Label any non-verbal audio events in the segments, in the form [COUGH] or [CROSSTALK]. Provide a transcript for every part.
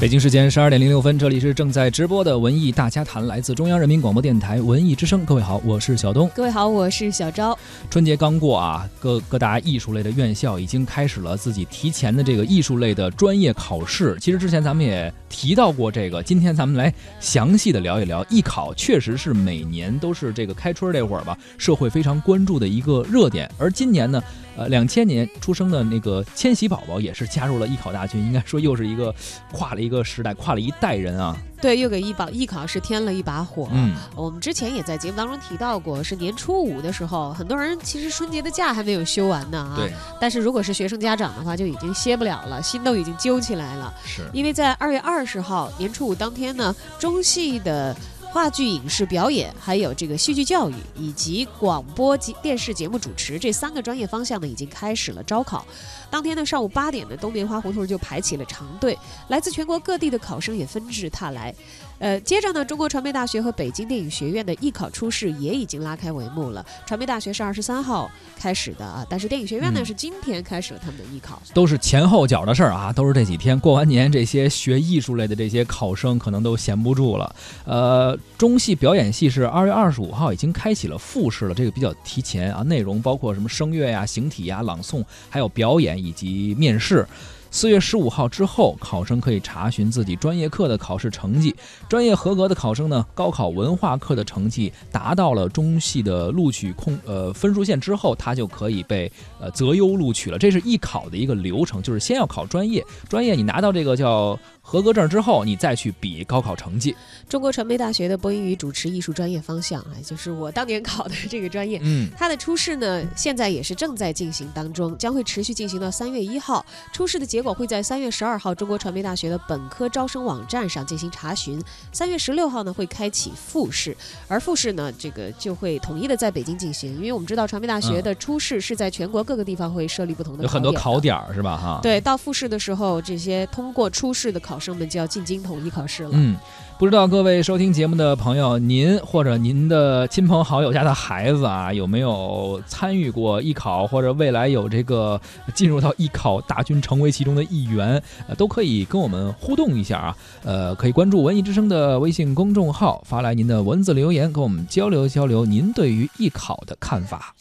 北京时间十二点零六分，这里是正在直播的文艺大家谈，来自中央人民广播电台文艺之声。各位好，我是小东。各位好，我是小昭。春节刚过啊，各各大艺术类的院校已经开始了自己提前的这个艺术类的专业考试。其实之前咱们也提到过这个，今天咱们来详细的聊一聊艺考。确实是每年都是这个开春这会儿吧，社会非常关注的一个热点。而今年呢，呃，两千年出生的那个千禧宝宝也是加入了艺考大军，应该说又是一个跨了一个时代，跨了一代人啊。对，又给艺保艺考是添了一把火。嗯，我们之前也在节目当中提到过，是年初五的时候，很多人其实春节的假还没有休完呢啊。对。但是如果是学生家长的话，就已经歇不了了，心都已经揪起来了。是。因为在二月二十号年初五当天呢，中戏的。话剧、影视表演，还有这个戏剧教育以及广播及电视节目主持这三个专业方向呢，已经开始了招考。当天呢，上午八点呢，东棉花胡同就排起了长队，来自全国各地的考生也纷至沓来。呃，接着呢，中国传媒大学和北京电影学院的艺考初试也已经拉开帷幕了。传媒大学是二十三号开始的啊，但是电影学院呢是今天开始了他们的艺考，都是前后脚的事儿啊，都是这几天过完年，这些学艺术类的这些考生可能都闲不住了。呃，中戏表演系是二月二十五号已经开启了复试了，这个比较提前啊，内容包括什么声乐呀、形体呀、朗诵，还有表演以及面试。四月十五号之后，考生可以查询自己专业课的考试成绩。专业合格的考生呢，高考文化课的成绩达到了中戏的录取控呃分数线之后，他就可以被呃择优录取了。这是艺考的一个流程，就是先要考专业，专业你拿到这个叫。合格证之后，你再去比高考成绩。中国传媒大学的播音与主持艺术专业方向，啊，就是我当年 [LAUGHS] 考的这个专业。嗯，它的初试呢，现在也是正在进行当中，将会持续进行到三月一号。初试的结果会在三月十二号中国传媒大学的本科招生网站上进行查询。三月十六号呢，会开启复试，而复试呢，这个就会统一的在北京进行，因为我们知道传媒大学的初试是在全国各个地方会设立不同的有很多考点是吧？哈，对，到复试的时候，这些通过初试的。考生们就要进京统一考试了。嗯，不知道各位收听节目的朋友，您或者您的亲朋好友家的孩子啊，有没有参与过艺考，或者未来有这个进入到艺考大军，成为其中的一员，呃，都可以跟我们互动一下啊。呃，可以关注文艺之声的微信公众号，发来您的文字留言，跟我们交流交流您对于艺考的看法。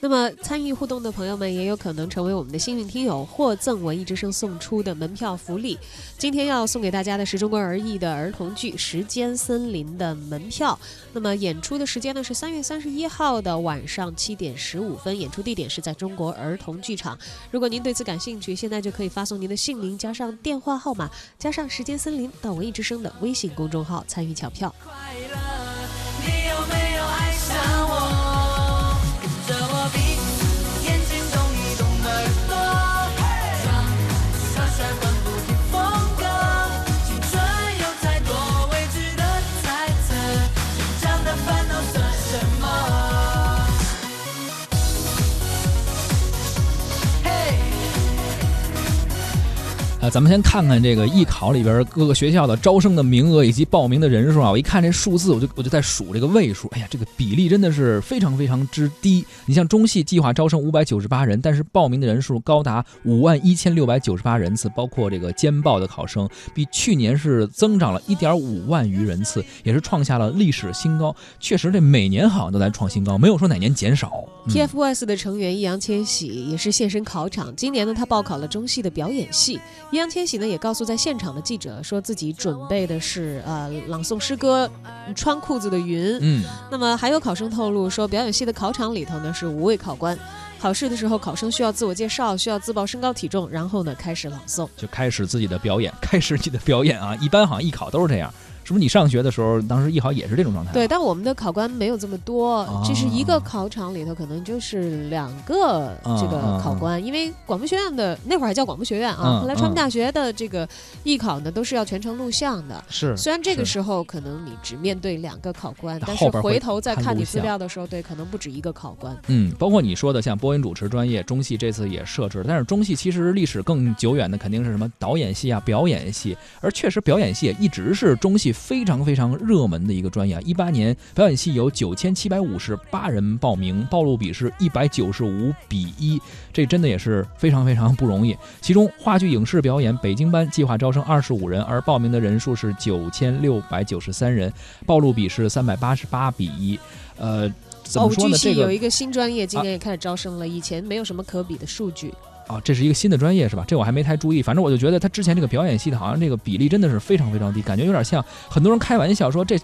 那么参与互动的朋友们也有可能成为我们的幸运听友，获赠文艺之声送出的门票福利。今天要送给大家的是中国儿艺的儿童剧《时间森林》的门票。那么演出的时间呢是三月三十一号的晚上七点十五分，演出地点是在中国儿童剧场。如果您对此感兴趣，现在就可以发送您的姓名加上电话号码加上《时间森林》到文艺之声的微信公众号参与抢票。咱们先看看这个艺考里边各个学校的招生的名额以及报名的人数啊！我一看这数字，我就我就在数这个位数。哎呀，这个比例真的是非常非常之低。你像中戏计划招生五百九十八人，但是报名的人数高达五万一千六百九十八人次，包括这个监报的考生，比去年是增长了一点五万余人次，也是创下了历史新高。确实，这每年好像都在创新高，没有说哪年减少。TFBOYS 的成员易烊千玺也是现身考场，今年呢，他报考了中戏的表演系。易烊千玺呢也告诉在现场的记者，说自己准备的是呃朗诵诗歌《穿裤子的云》。嗯，那么还有考生透露说，表演系的考场里头呢是五位考官，考试的时候，考生需要自我介绍，需要自报身高体重，然后呢开始朗诵。就开始自己的表演，开始你的表演啊！一般好像艺考都是这样。是不是你上学的时候，当时艺考也是这种状态？对，但我们的考官没有这么多，哦这是一个考场里头可能就是两个这个考官，因为广播学院的那会儿还叫广播学院啊，嗯后来传媒大学的这个艺考呢都是要全程录像的。是虽然这个时候可能你只面对两个考官，但是回头再看你资料的时候，对，可能不止一个考官。嗯，包括你说的像播音主持专业，中戏这次也设置了，但是中戏其实历史更久远的肯定是什么导演系啊、表演系，而确实表演系也一直是中戏非常非常热门的一个专业啊。一八年表演系有九千七百五十八人报名，报录比是一百九十五比一，这真的也是非常非常不容易。其中话剧影视表演北京班计划招生二十五人，而报名的人数是九千六百九十三人，报录比是三百八十八比一，呃。怎么说呢？这个系有一个新专业，今年也开始招生了，以前没有什么可比的数据。啊，这是一个新的专业是吧？这我还没太注意。反正我就觉得他之前这个表演系的，好像这个比例真的是非常非常低，感觉有点像很多人开玩笑说这。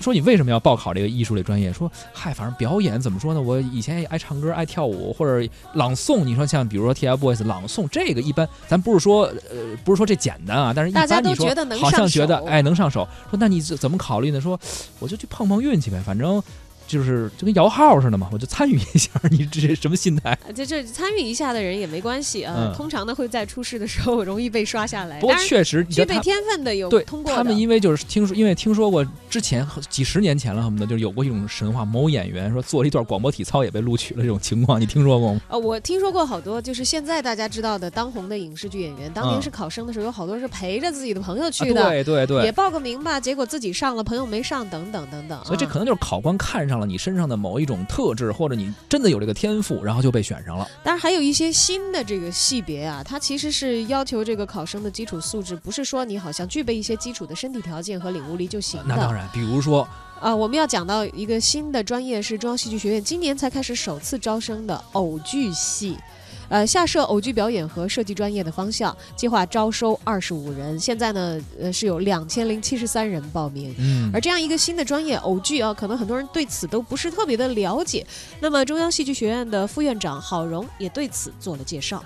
说你为什么要报考这个艺术类专业？说嗨，反正表演怎么说呢？我以前也爱唱歌、爱跳舞或者朗诵。你说像比如说 TFBOYS 朗诵这个一般，咱不是说呃不是说这简单啊，但是一般你说好像觉得手哎能上手。说那你怎怎么考虑呢？说我就去碰碰运气呗，反正就是就跟摇号似的嘛，我就参与一下。[LAUGHS] 你这什么心态？呃这这参与一下的人也没关系啊，嗯通常呢会在出事的时候容易被刷下来。不过确实，你具备天分的有对通过的。他们因为就是听说，因为听说过之前几十年前了，恨不得就是有过一种神话，某演员说做了一段广播体操也被录取了这种情况，你听说过吗？呃，我听说过好多，就是现在大家知道的当红的影视剧演员，当年嗯是考生的时候，有好多是陪着自己的朋友去啊的，对对对也，报个名吧，结果自己上了，朋友没上，等等等等。啊所以这可能就是考官看上了你身上的某一种特质，或者你真的有这个天赋，然后就被选上了。当然还有一些新的这个系别啊，它其实是要求这个考生的基础素质，不是说你好像具备一些基础的身体条件和领悟力就行的。那当然，比如说啊，我们要讲到一个新的专业，是中央戏剧学院今年才开始首次招生的偶剧系。呃，下设偶剧表演和设计专业的方向，计划招收二十五人。现在呢，呃，是有两千零七十三人报名。嗯而这样一个新的专业偶剧啊，可能很多人对此都不是特别的了解。那么，中央戏剧学院的副院长郝荣也对此做了介绍。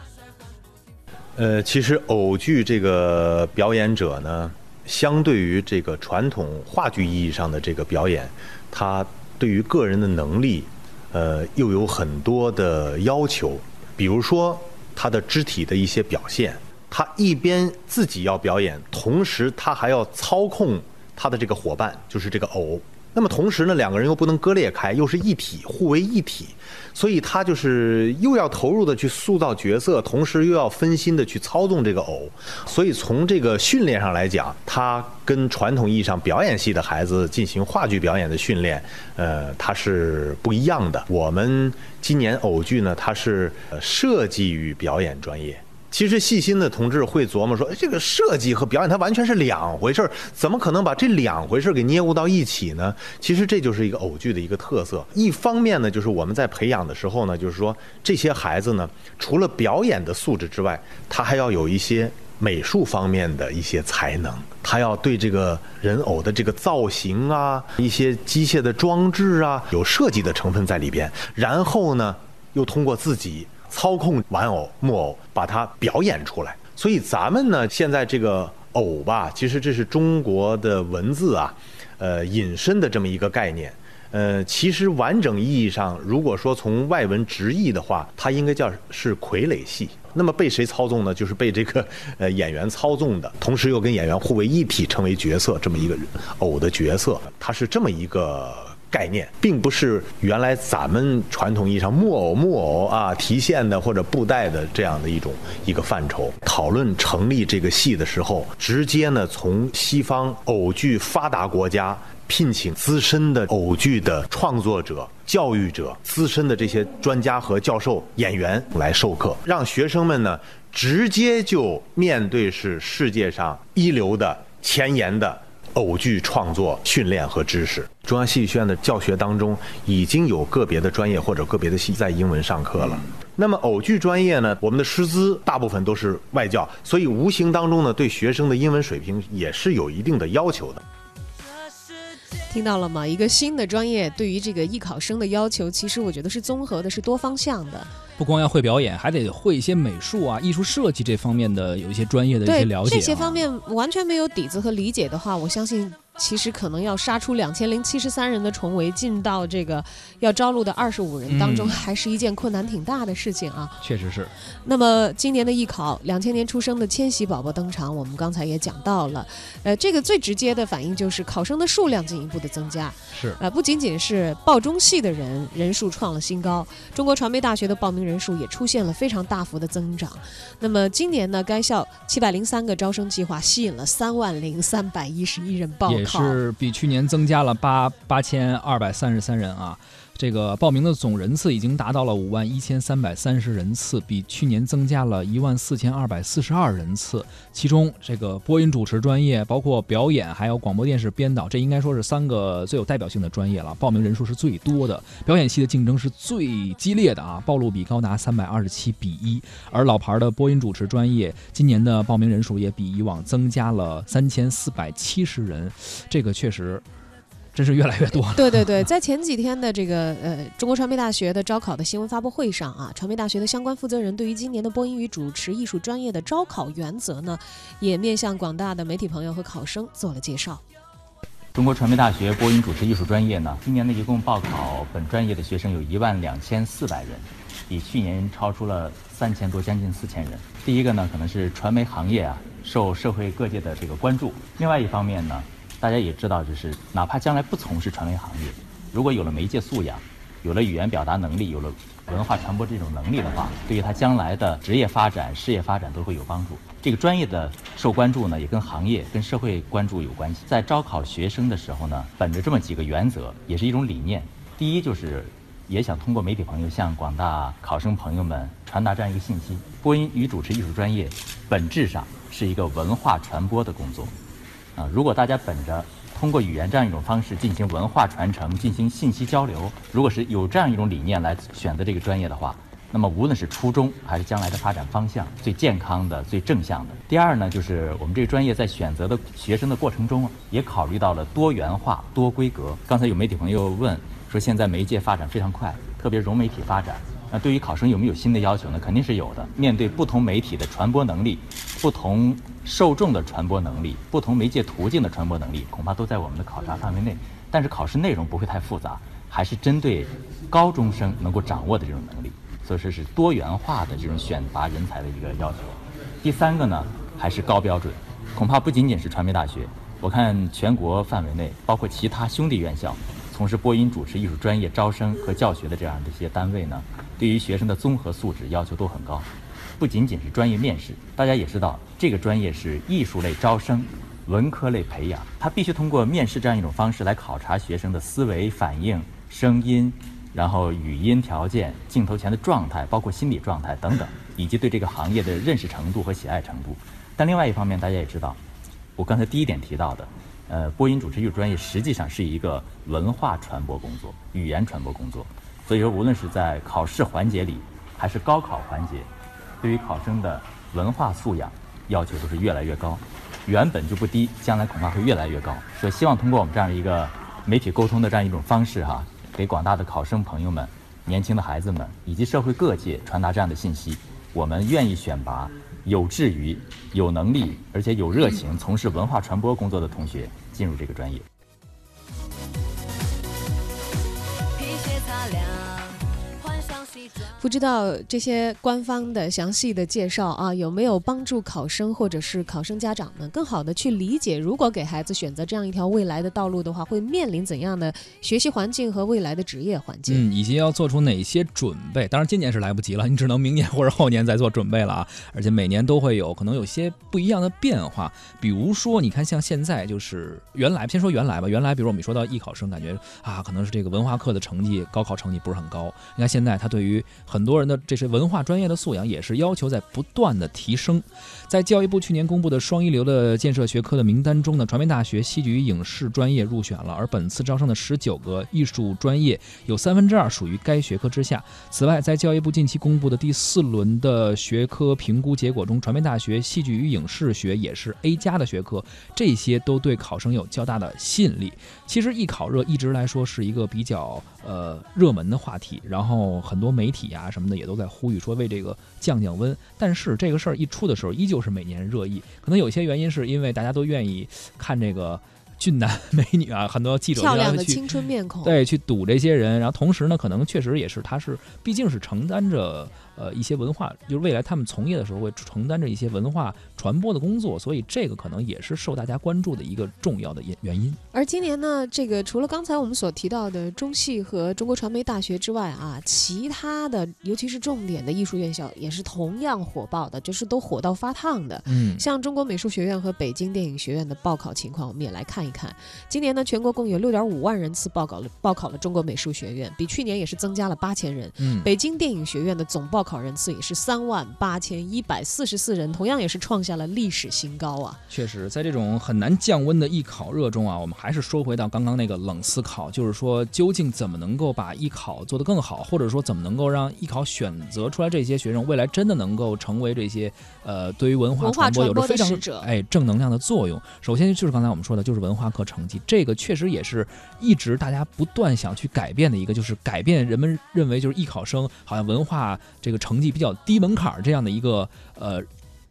呃，其实偶剧这个表演者呢，相对于这个传统话剧意义上的这个表演，他对于个人的能力，呃，又有很多的要求。比如说他的肢体的一些表现，他一边自己要表演，同时他还要操控他的这个伙伴，就是这个偶。那么同时呢，两个人又不能割裂开，又是一体，互为一体，所以他就是又要投入的去塑造角色，同时又要分心的去操纵这个偶。所以从这个训练上来讲，他跟传统意义上表演系的孩子进行话剧表演的训练，呃，他是不一样的。我们今年偶剧呢，它是设计与表演专业。其实细心的同志会琢磨说，哎，这个设计和表演它完全是两回事儿，怎么可能把这两回事儿给捏合到一起呢？其实这就是一个偶剧的一个特色。一方面呢，就是我们在培养的时候呢，就是说这些孩子呢，除了表演的素质之外，他还要有一些美术方面的一些才能，他要对这个人偶的这个造型啊，一些机械的装置啊，有设计的成分在里边。然后呢，又通过自己操控玩偶、木偶，把它表演出来。所以咱们呢，现在这个偶吧，其实这是中国的文字啊，呃，引申的这么一个概念。呃，其实完整意义上，如果说从外文直译的话，它应该叫是傀儡戏。[LAUGHS] 那么被谁操纵呢？就是被这个呃演员操纵的，同时又跟演员互为一体，成为角色这么一个偶的角色，它是这么一个。概念并不是原来咱们传统意义上木偶、木偶啊提线的或者布袋的这样的一种一个范畴。讨论成立这个戏的时候，直接呢从西方偶剧发达国家聘请资深的偶剧的创作者、教育者、资深的这些专家和教授、演员来授课，让学生们呢直接就面对是世界上一流的、前沿的。偶剧创作训练和知识，中央戏剧学院的教学当中已经有个别的专业或者个别的系在英文上课了。那么偶剧专业呢，我们的师资大部分都是外教，所以无形当中呢，对学生的英文水平也是有一定的要求的。听到了吗？一个新的专业对于这个艺考生的要求，其实我觉得是综合的，是多方向的。不光要会表演，还得会一些美术啊、艺术设计这方面的有一些专业的一些了解、啊。这些方面完全没有底子和理解的话，我相信。其实可能要杀出两千零七十三人的重围，进到这个要招录的二十五人当中，还是一件困难挺大的事情啊。确实是。那么今年的艺考，两千年出生的千禧宝宝登场，我们刚才也讲到了。呃，这个最直接的反应就是考生的数量进一步的增加。是。呃，不仅仅是报中戏的人人数创了新高，中国传媒大学的报名人数也出现了非常大幅的增长。那么今年呢，该校七百零三个招生计划吸引了三万零三百一十一人报考。是比去年增加了八八千二百三十三人啊，这个报名的总人次已经达到了五万一千三百三十人次，比去年增加了一万四千二百四十二人次。其中，这个播音主持专业、包括表演，还有广播电视编导，这应该说是三个最有代表性的专业了。报名人数是最多的，表演系的竞争是最激烈的啊，报录比高达三百二十七比一。而老牌的播音主持专业，今年的报名人数也比以往增加了三千四百七十人，这个确实。真是越来越多了。[LAUGHS] 对对对，在前几天的这个呃中国传媒大学的招考的新闻发布会上啊，传媒大学的相关负责人对于今年的播音与主持艺术专业的招考原则呢，也面向广大的媒体朋友和考生做了介绍。中国传媒大学播音主持艺术专业呢，今年呢一共报考本专业的学生有一万两千四百人，比去年超出了三千多，将近四千人。第一个呢，可能是传媒行业啊受社会各界的这个关注；另外一方面呢。大家也知道，就是哪怕将来不从事传媒行业，如果有了媒介素养，有了语言表达能力，有了文化传播这种能力的话，对于他将来的职业发展、事业发展都会有帮助。这个专业的受关注呢，也跟行业、跟社会关注有关系。在招考学生的时候呢，本着这么几个原则，也是一种理念。第一，就是也想通过媒体朋友向广大考生朋友们传达这样一个信息：播音与主持艺术专业本质上是一个文化传播的工作。啊，如果大家本着通过语言这样一种方式进行文化传承、进行信息交流，如果是有这样一种理念来选择这个专业的话，那么无论是初衷还是将来的发展方向，最健康的、最正向的。第二呢，就是我们这个专业在选择的学生的过程中，也考虑到了多元化、多规格。刚才有媒体朋友问说，现在媒介发展非常快，特别融媒体发展。那对于考生有没有新的要求呢？肯定是有的。面对不同媒体的传播能力、不同受众的传播能力、不同媒介途径的传播能力，恐怕都在我们的考察范围内。但是考试内容不会太复杂，还是针对高中生能够掌握的这种能力。所以说是多元化的这种选拔人才的一个要求。第三个呢，还是高标准。恐怕不仅仅是传媒大学，我看全国范围内，包括其他兄弟院校，从事播音主持艺术专业招生和教学的这样的一些单位呢。对于学生的综合素质要求都很高，不仅仅是专业面试，大家也知道，这个专业是艺术类招生、文科类培养，它必须通过面试这样一种方式来考察学生的思维反应、声音，然后语音条件、镜头前的状态，包括心理状态等等，以及对这个行业的认识程度和喜爱程度。但另外一方面，大家也知道，我刚才第一点提到的，呃，播音主持艺术专业实际上是一个文化传播工作、语言传播工作。所以说，无论是在考试环节里，还是高考环节，对于考生的文化素养要求都是越来越高，原本就不低，将来恐怕会越来越高。所以，希望通过我们这样的一个媒体沟通的这样一种方式，哈，给广大的考生朋友们、年轻的孩子们以及社会各界传达这样的信息：我们愿意选拔有志于、有能力而且有热情从事文化传播工作的同学进入这个专业。不知道这些官方的详细的介绍啊，有没有帮助考生或者是考生家长们更好的去理解，如果给孩子选择这样一条未来的道路的话，会面临怎样的学习环境和未来的职业环境？嗯，以及要做出哪些准备？当然，今年是来不及了，你只能明年或者后年再做准备了啊！而且每年都会有可能有些不一样的变化，比如说，你看像现在就是原来，先说原来吧，原来比如我们说到艺考生，感觉啊，可能是这个文化课的成绩，高考成绩不是很高。你看现在他对于很多人的这些文化专业的素养也是要求在不断的提升。在教育部去年公布的双一流的建设学科的名单中呢，传媒大学戏剧与影视专业入选了，而本次招生的十九个艺术专业有三分之二属于该学科之下。此外，在教育部近期公布的第四轮的学科评估结果中，传媒大学戏剧与影视学也是 A 加的学科，这些都对考生有较大的吸引力。其实艺考热一直来说是一个比较呃热门的话题，然后很多媒体啊什么的也都在呼吁说为这个降降温。但是这个事儿一出的时候，依旧是每年热议。可能有些原因是因为大家都愿意看这个俊男 [LAUGHS] 美女啊，很多记者漂亮的青春面孔，对去堵这些人，然后同时呢，可能确实也是他是毕竟是承担着呃一些文化，就是未来他们从业的时候会承担着一些文化传播的工作，所以这个可能也是受大家关注的一个重要的原原因。而今年呢，这个除了刚才我们所提到的中戏和中国传媒大学之外啊，其他的尤其是重点的艺术院校也是同样火爆的，就是都火到发烫的。嗯，像中国美术学院和北京电影学院的报考情况，我们也来看一看。今年呢，全国共有六点五万人次报考了报考了中国美术学院，比去年也是增加了八千人。嗯，北京电影学院的总报考人次也是三万八千一百四十四人，同样也是创下了历史新高啊！确实，在这种很难降温的艺考热中啊，我们还是说回到刚刚那个冷思考，就是说，究竟怎么能够把艺考做得更好，或者说怎么能够让艺考选择出来这些学生，未来真的能够成为这些呃，对于文化传播有着非常哎正能量的作用。首先就是刚才我们说的，就是文化课成绩，这个确实也是一直大家不断想去改变的一个，就是改变人们认为就是艺考生好像文化这个成绩比较低门槛儿这样的一个呃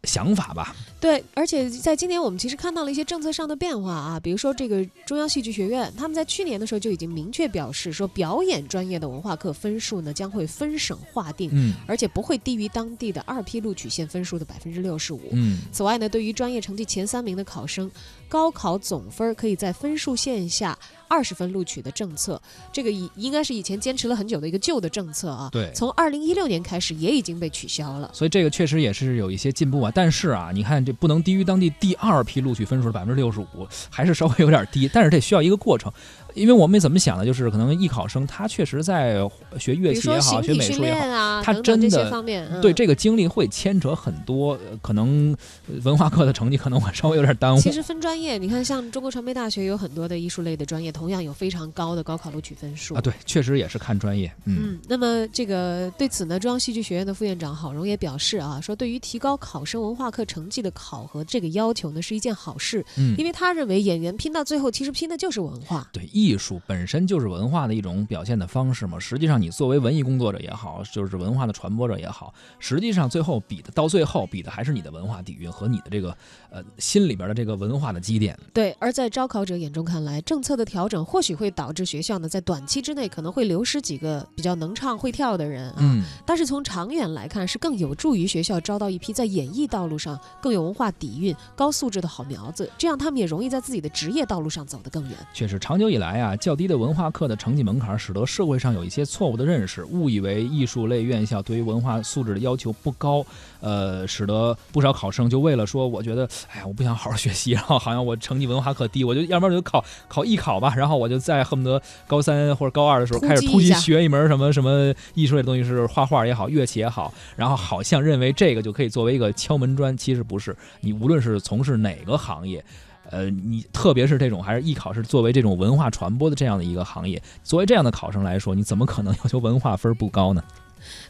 想法吧。对，而且在今年我们其实看到了一些政策上的变化啊，比如说这个中央戏剧学院，他们在去年的时候就已经明确表示说，表演专业的文化课分数呢将会分省划定，嗯而且不会低于当地的二批录取线分数的百分之六十五。嗯。此外呢，对于专业成绩前三名的考生，高考总分可以在分数线下二十分录取的政策，这个以应该是以前坚持了很久的一个旧的政策啊。对从二零一六年开始也已经被取消了。所以这个确实也是有一些进步啊，但是啊，你看这不能低于当地第二批录取分数的百分之六十五，还是稍微有点低，但是这需要一个过程。因为我们怎么想的，就是可能艺考生他确实在学乐器也好，学美术也好，他真的对这个经历会牵扯很多，呃可能呃文化课的成绩可能会稍微有点耽误。其实分专业，你看像中国传媒大学有很多的艺术类的专业，同样有非常高的高考录取分数啊，对，确实也是看专业，嗯嗯，那么这个对此呢，中央戏剧学院的副院长郝荣也表示啊，说对于提高考生文化课成绩的考核这个要求呢，是一件好事，嗯因为他认为演员拼到最后，其实拼的就是文化。对，艺术本身就是文化的一种表现的方式嘛。实际上，你作为文艺工作者也好，就是文化的传播者也好，实际上最后比的，到最后比的还是你的文化底蕴和你的这个呃心里边的这个文化的积淀。对，而在招考者眼中看来，政策的调整或许会导致学校呢在短期之内可能会流失几个比较能唱会跳的人啊。嗯，但是从长远来看，是更有助于学校招到一批在演艺道路上更有文化底蕴、高素质的好苗子，这样他们也容易在自己的职业道路上走得更远。确实，长久以来啊，较低的文化课的成绩门槛，使得社会上有一些错误的认识，误以为艺术类院校对于文化素质的要求不高，呃，使得不少考生就为了说，我觉得，哎呀，我不想好好学习，然后好像我成绩文化课低，我就要不然就考考艺考吧，然后我就在恨不得高三或者高二的时候开始突击学一门什么什么艺术类的东西，是画画也好，乐器也好，然后好像认为这个就可以作为一个敲门砖，其实不是，你无论是从事哪个行业。呃，你特别是这种还是艺考是作为这种文化传播的这样的一个行业，作为这样的考生来说，你怎么可能 [LAUGHS] 要求文化分不高呢？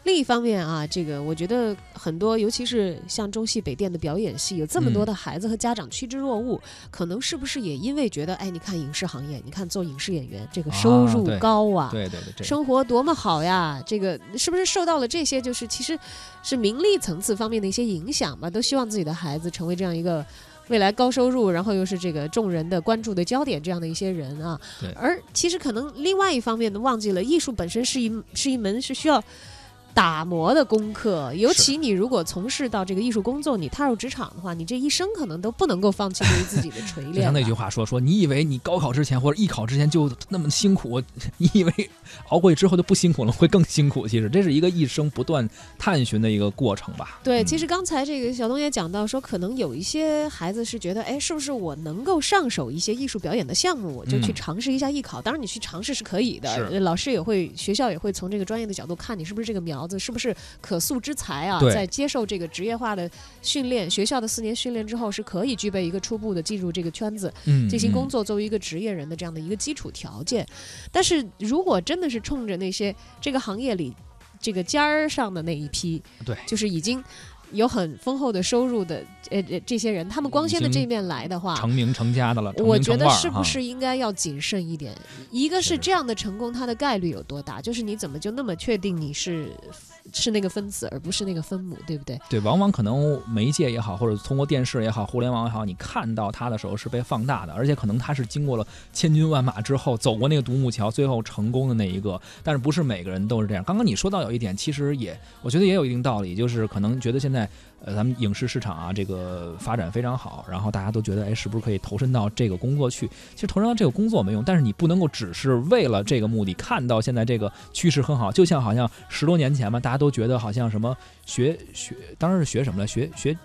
另一方面啊，这个我觉得很多，尤其是像中戏、北电的表演系，有这么多的孩子和家长趋之若鹜，可能是不是也因为觉得，哎，你看影视行业，你看做影视演员，这个收入高啊，对对对，这生活多么好呀！这个是不是受到了这些，就是其实是名利层次方面的一些影响吧？都希望自己的孩子成为这样一个未来高收入，然后又是这个众人的关注的焦点这样的一些人啊。而其实可能另外一方面呢，忘记了艺术本身是一是一门是需要。打磨的功课，尤其你如果从事到这个艺术工作，你踏入职场的话，你这一生可能都不能够放弃对于自己的锤炼。就像那句，话说说，你以为你高考之前或者艺考之前就那么辛苦，[LAUGHS] 你以为熬过去之后就不辛苦了，会更辛苦。其实这是一个一生不断探寻的一个过程吧。对，嗯其实刚才这个小东也讲到说，可能有一些孩子是觉得，哎，是不是我能够上手一些艺术表演的项目，我就去嗯尝试一下艺考。当然，你去尝试是可以的，老师也会，学校也会从这个专业的角度看你是不是这个苗苗子，是不是可塑之才啊？在接受这个职业化的训练，学校的四年训练之后，是可以具备一个初步的进入这个圈子。嗯，进行工作，作作为一个职业人的这样的一个基础条件。但是如果真的是冲着那些这个行业里这个尖儿上的那一批，对就是已经有很丰厚的收入的呃呃这些人，他们光鲜的这一面来的话。成名成家的了，成我觉得是不是应该要谨慎一点？一个是是这样的成功，它的概率有多大？就是你怎么就那么确定你是是那个分子，而不是那个分母，对不对？对，往往可能媒介也好，或者通过电视也好，互联网也好，你看到它的时候是被放大的，而且可能它是经过了千军万马之后，走过那个独木桥，最后成功的那一个。但是不是每个人都是这样。刚刚你说到有一点，其实也我觉得也有一定道理，就是可能觉得现在在呃咱们影视市场啊这个发展非常好，然后大家都觉得哎是不是可以投身到这个工作去？其实投身到这个工作没用，但是你不能够只是为了这个目的，看到现在这个趋势很好，就像好像十多年前嘛，大家都觉得好像什么学学，当时是学什么了？学学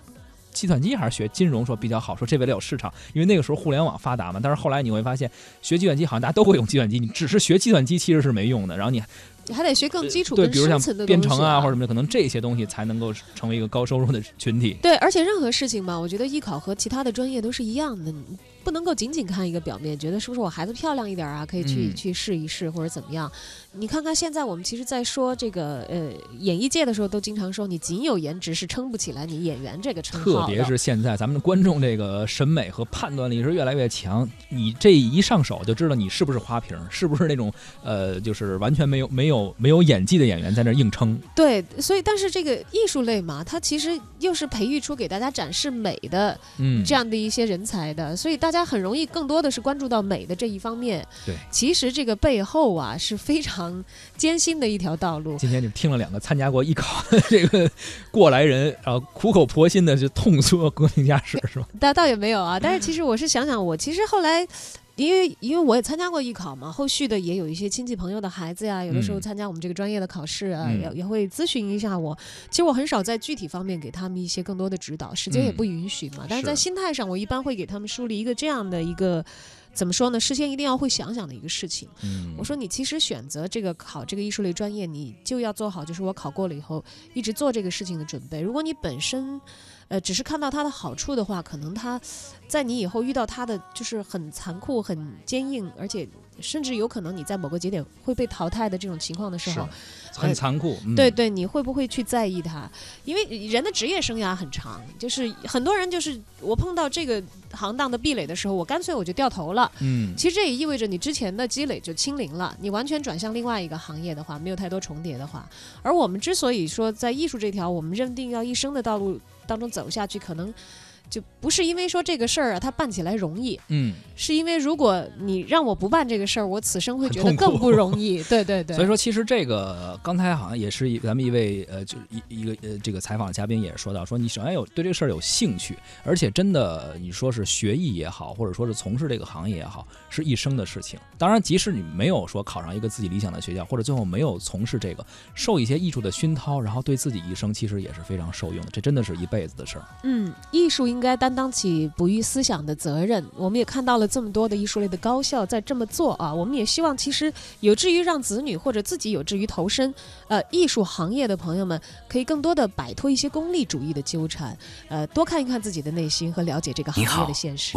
计算机还是学金融说比较好，说这为了有市场，因为那个时候互联网发达嘛。但是后来你会发现，学计算机好像大家都会用计算机，你只是学计算机其实是没用的。然后你你还得学更基础、对，更比如像深层的编程啊或者什么的，可能这些东西才能够成为一个高收入的群体。对，而且任何事情嘛，我觉得艺考和其他的专业都是一样的，你不能够仅仅看一个表面，觉得是不是我孩子漂亮一点啊，可以去、嗯去试一试或者怎么样。你看看现在我们其实，在说这个呃演艺界的时候，都经常说你仅有颜值是撑不起来你演员这个称号。特别是现在咱们的观众这个审美和判断力是越来越强，你这一上手就知道你是不是花瓶，是不是那种呃，就是完全没有没有没有演技的演员在那硬撑。对，所以但是这个艺术类嘛，它其实又是培育出给大家展示美的嗯，这样的一些人才的，所以大家很容易更多的是关注到美的这一方面。对，其实这个背后啊是非常艰辛的一条道路。今天就听了两个参加过艺考的这个过来人，然后苦口婆心的就痛说革命家史，是吧？倒倒也没有啊，但是其实 [LAUGHS] 我是想想，我其实后来。因为因为我也参加过艺考嘛，后续的也有一些亲戚朋友的孩子呀，有的时候嗯参加我们这个专业的考试啊，嗯也也会咨询一下我。其实我很少在具体方面给他们一些更多的指导，时间也嗯不允许嘛。但是在心态上，我一般会给他们树立一个这样的一个怎么说呢？事先一定要会想想的一个事情。嗯我说你其实选择这个考这个艺术类专业，你就要做好，就是我考过了以后一直做这个事情的准备。如果你本身，呃，只是看到它的好处的话，可能它在你以后遇到它的就是很残酷、很坚硬，而且甚至有可能你在某个节点会被淘汰的这种情况的时候，很残酷。嗯对对，你会不会去在意它？因为人的职业生涯很长，就是很多人就是我碰到这个行当的壁垒的时候，我干脆我就掉头了。嗯，其实这也意味着你之前的积累就清零了，你完全转向另外一个行业的话，没有太多重叠的话。而我们之所以说在艺术这条，我们认定要一生的道路当中走下去，可能就不是因为说这个事儿啊，它办起来容易，嗯，是因为如果你让我不办这个事儿，我此生会觉得更不容易。对对对，所以说，其实这个刚才好像也是一咱们一位呃，就是一一个呃这个采访嘉宾也说到，说你首先有对这个事儿有兴趣，而且真的你说是学艺也好，或者说是从事这个行业也好，是一生的事情。当然，即使你没有说考上一个自己理想的学校，或者最后没有从事这个，受一些艺术的熏陶，然后对自己一生其实也是非常受用的。这真的是一辈子的事儿。嗯，艺术应该担当起哺育思想的责任。我们也看到了这么多的艺术类的高校在这么做啊，我们也希望其实有志于让子女或者自己有志于投身呃艺术行业的朋友们，可以更多的摆脱一些功利主义的纠缠，呃，多看一看自己的内心和了解这个行业的现实